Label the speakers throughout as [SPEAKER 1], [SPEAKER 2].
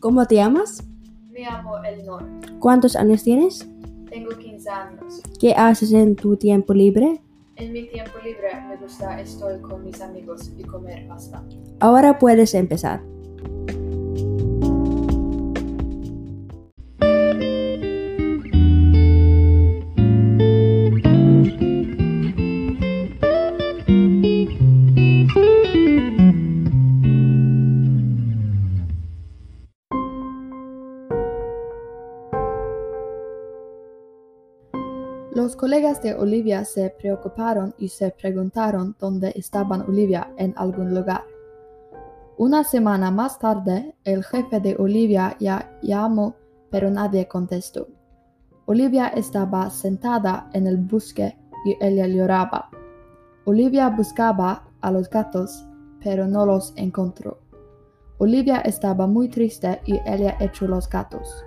[SPEAKER 1] ¿Cómo te llamas?
[SPEAKER 2] Me llamo Elinor.
[SPEAKER 1] ¿Cuántos años tienes?
[SPEAKER 2] Tengo 15 años.
[SPEAKER 1] ¿Qué haces en tu tiempo libre?
[SPEAKER 2] En mi tiempo libre me gusta estar con mis amigos y comer pasta.
[SPEAKER 1] Ahora puedes empezar.
[SPEAKER 2] Los colegas de Olivia se preocuparon y se preguntaron dónde estaban Olivia en algún lugar. Una semana más tarde, el jefe de Olivia ya llamó, pero nadie contestó. Olivia estaba sentada en el bosque y ella lloraba. Olivia buscaba a los gatos, pero no los encontró. Olivia estaba muy triste y ella echó los gatos.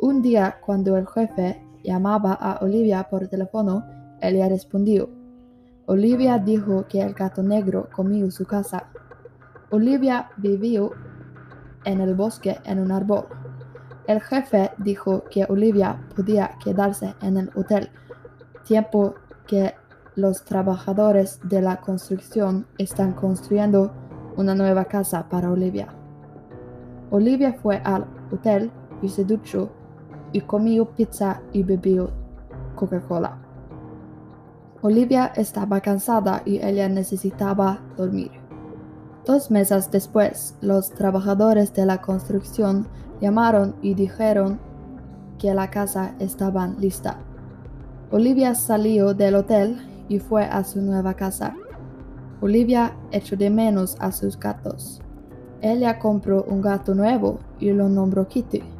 [SPEAKER 2] Un día, cuando el jefe llamaba a Olivia por teléfono, ella respondió. Olivia dijo que el gato negro comió su casa. Olivia vivió en el bosque en un árbol. El jefe dijo que Olivia podía quedarse en el hotel, tiempo que los trabajadores de la construcción están construyendo una nueva casa para Olivia. Olivia fue al hotel y se duchó y comió pizza y bebió Coca-Cola. Olivia estaba cansada y ella necesitaba dormir. Dos meses después, los trabajadores de la construcción llamaron y dijeron que la casa estaba lista. Olivia salió del hotel y fue a su nueva casa. Olivia echó de menos a sus gatos. Ella compró un gato nuevo y lo nombró Kitty.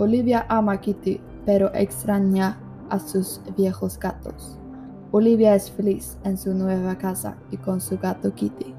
[SPEAKER 2] Olivia ama a Kitty, pero extraña a sus viejos gatos. Olivia es feliz en su nueva casa y con su gato Kitty.